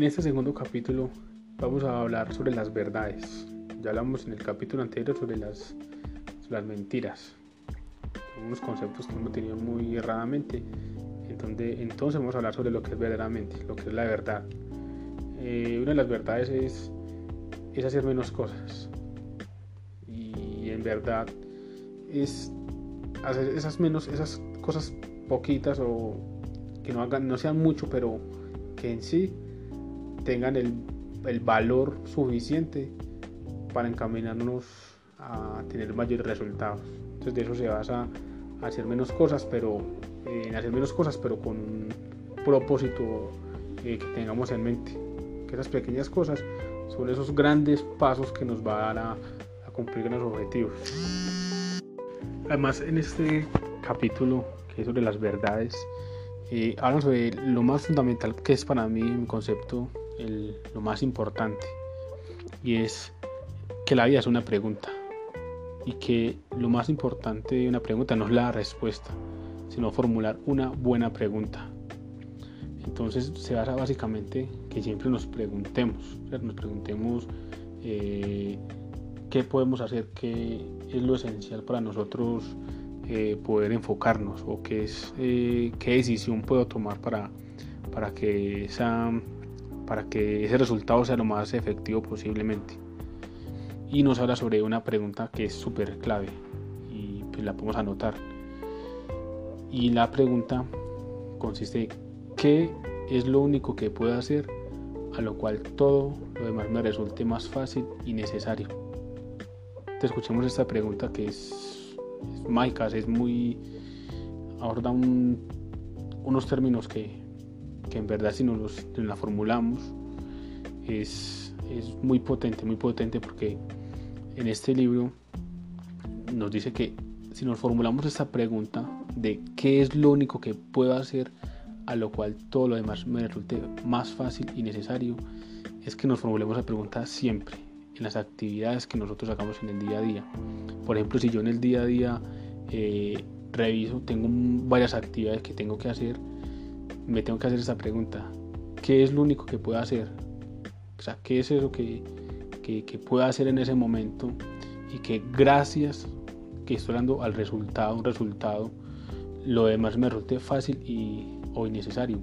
En este segundo capítulo vamos a hablar sobre las verdades. Ya hablamos en el capítulo anterior sobre las, las mentiras, unos conceptos que hemos tenido muy erradamente. Entonces, entonces vamos a hablar sobre lo que es verdaderamente, lo que es la verdad. Eh, una de las verdades es, es hacer menos cosas. Y en verdad es hacer esas menos, esas cosas poquitas o que no hagan, no sean mucho, pero que en sí tengan el, el valor suficiente para encaminarnos a tener mayores resultados. Entonces de eso se basa hacer menos cosas, pero en hacer menos cosas, pero con un propósito eh, que tengamos en mente. Que esas pequeñas cosas son esos grandes pasos que nos va a dar a, a cumplir los objetivos. Además, en este capítulo que es sobre las verdades, eh, hablan sobre lo más fundamental que es para mí mi concepto, lo más importante, y es que la vida es una pregunta y que lo más importante de una pregunta no es la respuesta, sino formular una buena pregunta. Entonces se basa básicamente que siempre nos preguntemos, nos preguntemos eh, qué podemos hacer, qué es lo esencial para nosotros eh, poder enfocarnos o qué, es, eh, qué decisión puedo tomar para, para, que esa, para que ese resultado sea lo más efectivo posiblemente. Y nos habla sobre una pregunta que es súper clave y pues la podemos anotar. Y la pregunta consiste, ¿qué es lo único que puedo hacer a lo cual todo lo demás me resulte más fácil y necesario? Te escuchemos esta pregunta que es, es es muy... aborda unos términos que, que, en verdad si nos, los, la formulamos es, es muy potente, muy potente porque en este libro nos dice que si nos formulamos esta pregunta de qué es lo único que puedo hacer a lo cual todo lo demás me resulte más fácil y necesario, es que nos formulemos la pregunta siempre, en las actividades que nosotros hagamos en el día a día. Por ejemplo, si yo en el día a día eh, reviso, tengo varias actividades que tengo que hacer, me tengo que hacer esa pregunta. ¿Qué es lo único que puedo hacer? O sea, ¿qué es eso que, que, puedo hacer en ese momento? Y que gracias que estoy dando al resultado, un resultado, lo demás me resulte fácil y, o innecesario.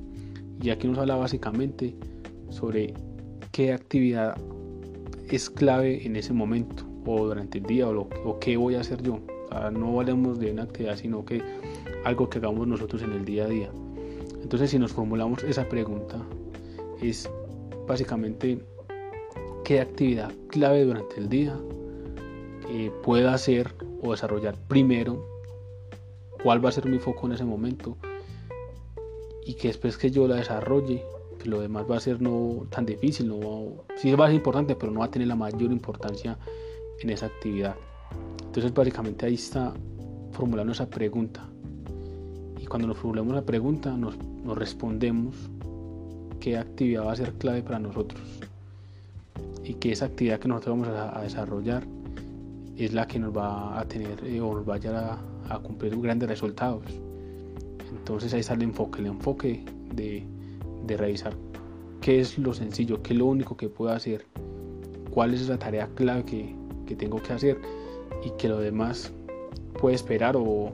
Y aquí nos habla básicamente sobre qué actividad es clave en ese momento o durante el día o, lo, o qué voy a hacer yo. no hablemos de una actividad, sino que algo que hagamos nosotros en el día a día. Entonces, si nos formulamos esa pregunta, es básicamente qué actividad clave durante el día eh, pueda hacer o desarrollar primero, cuál va a ser mi foco en ese momento y que después que yo la desarrolle lo demás va a ser no tan difícil, no, sí va ser importante, pero no va a tener la mayor importancia en esa actividad. Entonces básicamente ahí está formulando esa pregunta. Cuando nos formulamos la pregunta nos, respondemos qué actividad va a ser clave para nosotros. Y que esa actividad que nosotros vamos a, desarrollar es la que nos va a tener eh, o nos vaya a, a cumplir grandes resultados. Entonces ahí está el enfoque, el enfoque de, de revisar qué es lo sencillo, qué es lo único que puedo hacer, cuál es la tarea clave que, que tengo que hacer y que lo demás puede esperar o,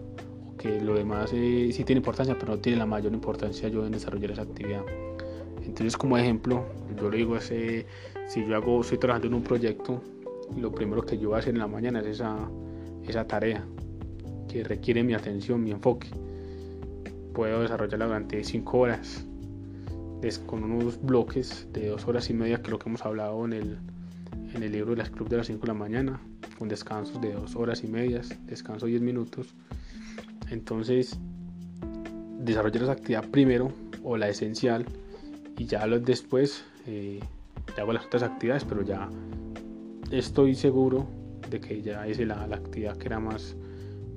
que lo demás eh, sí tiene importancia, pero no tiene la mayor importancia yo en desarrollar esa actividad. Entonces, como ejemplo, yo le digo, ese, si yo hago, estoy trabajando en un proyecto, lo primero que yo voy a hacer en la mañana es esa, esa tarea que requiere mi atención, mi enfoque. Puedo desarrollarla durante 5 horas, con unos bloques de dos horas y media, que es lo que hemos hablado en el, en el libro de las club de las 5 de la mañana, con descansos de dos horas y medias, descanso 10 minutos. Entonces, desarrollar esa actividad primero o la esencial y ya después eh, ya hago las otras actividades, pero ya estoy seguro de que ya es la, actividad que era más,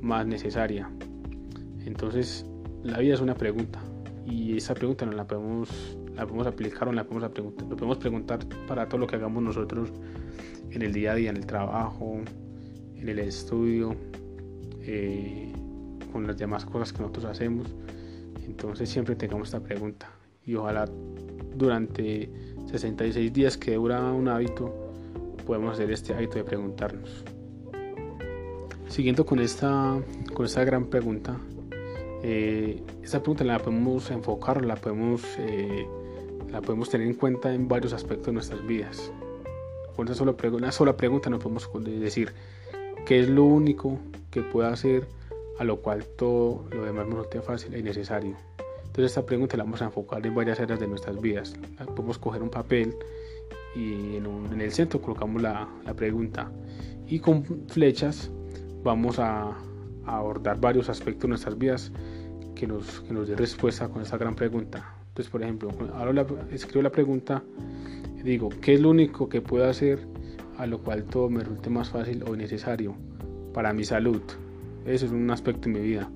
más necesaria. Entonces, la vida es una pregunta y esa pregunta no la podemos, la podemos aplicar o la podemos, preguntar, podemos preguntar para todo lo que hagamos nosotros en el día a día, en el trabajo, en el estudio, eh, con las demás cosas que nosotros hacemos. Entonces siempre tengamos esta pregunta y ojalá durante 66 días que dura un hábito, podemos hacer este hábito de preguntarnos. Siguiendo con esta, con esta gran pregunta, eh, esta pregunta la podemos enfocar, la podemos, eh, la podemos tener en cuenta en varios aspectos de nuestras vidas. Con esa sola, una sola pregunta nos podemos decir qué es lo único que puedo hacer a lo cual todo lo demás nos resulte fácil y necesario. Entonces esta pregunta la vamos a enfocar en varias áreas de nuestras vidas. Podemos coger un papel y en, el centro colocamos la, pregunta y con flechas vamos a, abordar varios aspectos de nuestras vidas que nos, que nos dé respuesta con esta gran pregunta. Entonces, por ejemplo, ahora escribo la pregunta digo, ¿qué es lo único que puedo hacer a lo cual todo me resulte más fácil o necesario para mi salud? Eso es un aspecto de mi vida.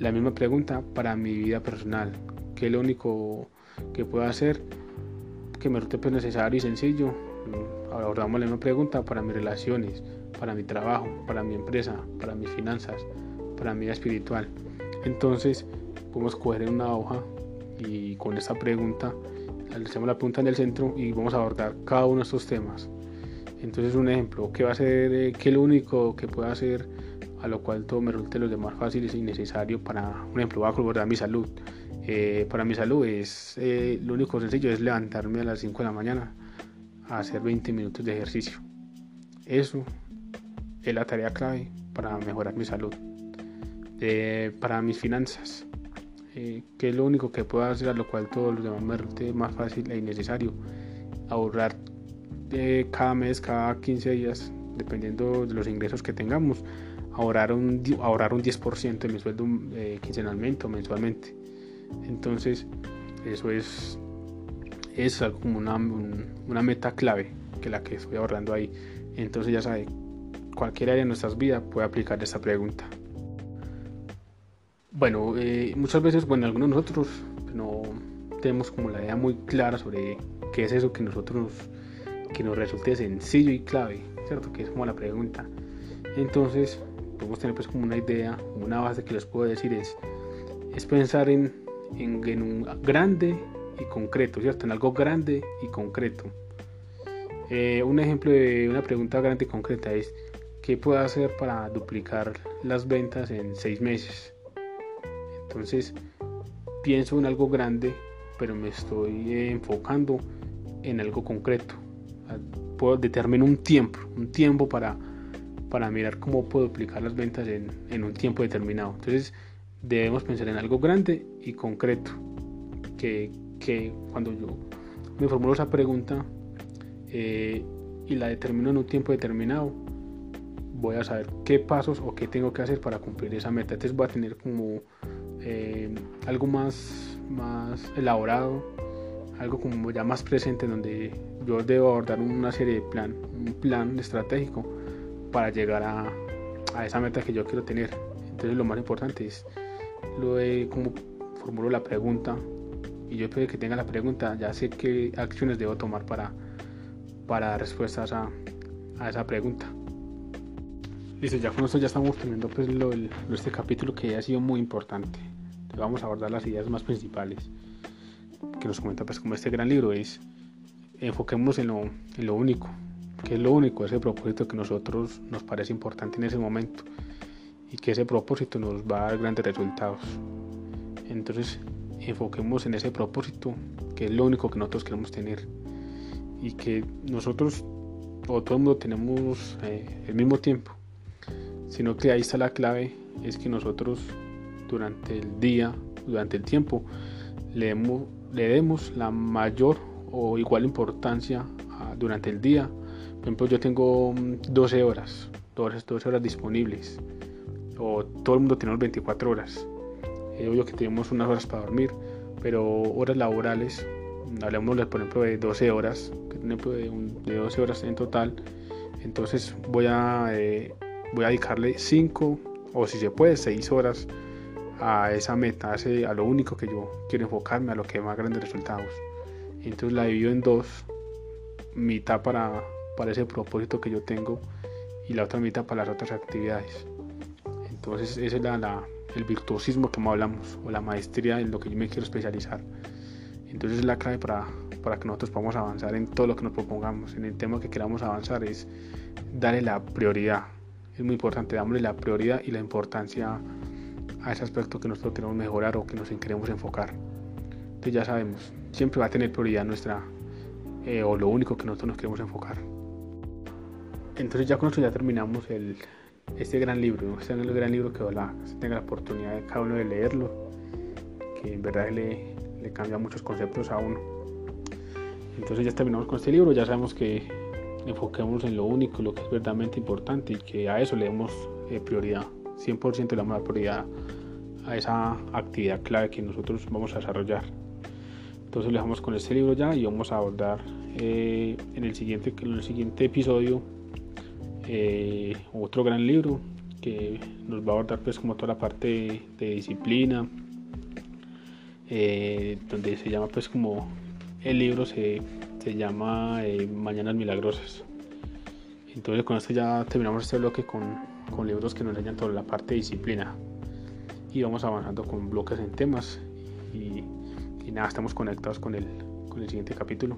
La misma pregunta para mi vida personal. ¿Qué es lo único que puedo hacer que me resulte pues, necesario y sencillo? Ahora abordamos la misma pregunta para mis relaciones, para mi trabajo, para mi empresa, para mis finanzas, para mi vida espiritual. Entonces, podemos coger una hoja y con esta pregunta, hacemos la pregunta en el centro y vamos a abordar cada uno de estos temas. Entonces, un ejemplo, ¿qué va a ser, eh, qué es lo único que puedo hacer a lo cual todo me resulte los demás fáciles y necesario para, un ejemplo, voy a mi salud. Eh, para mi salud es eh, lo único sencillo es levantarme a las 5 de la mañana a hacer 20 minutos de ejercicio. Eso es la tarea clave para mejorar mi salud. Eh, para mis finanzas, que es lo único que puedo hacer a lo cual todo lo demás me resulte más fácil e innecesario. Ahorrar cada mes, cada 15 días, dependiendo de los ingresos que tengamos, ahorrar un, ahorrar un 10% de mi sueldo eh, quincenalmente o mensualmente. Entonces, eso es, es algo como una, una, meta clave que la que estoy ahorrando ahí. Entonces, ya sabe, cualquier área de nuestras vidas puede aplicar esta pregunta. Bueno, eh, muchas veces, bueno, algunos de nosotros no tenemos como la idea muy clara sobre qué es eso que nosotros que nos resulte sencillo y clave, ¿cierto? Que es como la pregunta. Entonces, podemos tener pues como una idea, una base que les puedo decir es, es pensar en, en, un grande y concreto, ¿cierto? En algo grande y concreto. Eh, un ejemplo de una pregunta grande y concreta es, ¿qué puedo hacer para duplicar las ventas en seis meses? Entonces, pienso en algo grande, pero me estoy enfocando en algo concreto. Puedo determinar un tiempo, un tiempo para para mirar cómo puedo aplicar las ventas en, un tiempo determinado. Entonces debemos pensar en algo grande y concreto, que, cuando yo me formulo esa pregunta eh, y la determino en un tiempo determinado, voy a saber qué pasos o qué tengo que hacer para cumplir esa meta. Entonces voy a tener como eh, algo más, más elaborado, algo como ya más presente, en donde yo debo abordar una serie de plan, un plan estratégico para llegar a, a, esa meta que yo quiero tener. Entonces lo más importante es lo de cómo formulo la pregunta y yo después de que tenga la pregunta ya sé qué acciones debo tomar para, para dar respuestas a, a esa pregunta. Listo, ya con esto ya estamos terminando pues lo, este capítulo que ha sido muy importante. vamos a abordar las ideas más principales que nos comenta pues como este gran libro es enfoquémonos en lo, en lo único, que es lo único, ese propósito que nosotros nos parece importante en ese momento y que ese propósito nos va a dar grandes resultados. Entonces, enfoquemos en ese propósito, que es lo único que nosotros queremos tener y que nosotros o todo el mundo tenemos eh, el mismo tiempo, sino que ahí está la clave, es que nosotros durante el día, durante el tiempo, le demos, le demos la mayor o igual importancia durante el día por ejemplo, yo tengo 12 mm, horas, 12, horas disponibles. O todo el mundo tenemos 24 horas. Es obvio que tenemos unas horas para dormir, pero horas laborales, hablamos por ejemplo de 12 horas, de 12 horas en total. Entonces voy a, eh, voy a dedicarle 5 o si se puede 6 horas a esa meta, a, a lo único que yo quiero enfocarme, a lo que más grandes resultados. Entonces la divido en dos, mitad para para ese propósito que yo tengo y la otra mitad para las otras actividades. Entonces ese es el virtuosismo que hablamos o la maestría en lo que yo me quiero especializar. Entonces es la clave para, para que nosotros podamos avanzar en todo lo que nos propongamos, en el tema que queramos avanzar, es darle la prioridad. Es muy importante, darle la prioridad y la importancia a ese aspecto que nosotros queremos mejorar o que nos queremos enfocar. Entonces ya sabemos, siempre va a tener prioridad nuestra eh, o lo único que nosotros nos queremos enfocar. Entonces ya con esto ya terminamos el, este gran libro, este gran libro que ojalá se tenga la oportunidad de cada uno de leerlo, que en verdad le, le cambia muchos conceptos a uno. Entonces ya terminamos con este libro, ya sabemos que enfoquemos en lo único, lo que es verdaderamente importante y que a eso le demos eh, prioridad, 100% le damos la prioridad a esa actividad clave que nosotros vamos a desarrollar. Entonces lo dejamos con este libro ya y vamos a abordar eh, en, el siguiente, en el siguiente episodio eh, otro gran libro que nos va a abordar pues como toda la parte de, disciplina, eh, donde se llama pues como el libro se, se llama Mañanas Milagrosas. Entonces con esto ya terminamos este bloque con, con libros que nos enseñan toda la parte de disciplina y vamos avanzando con bloques en temas y, y nada, estamos conectados con el, con el siguiente capítulo.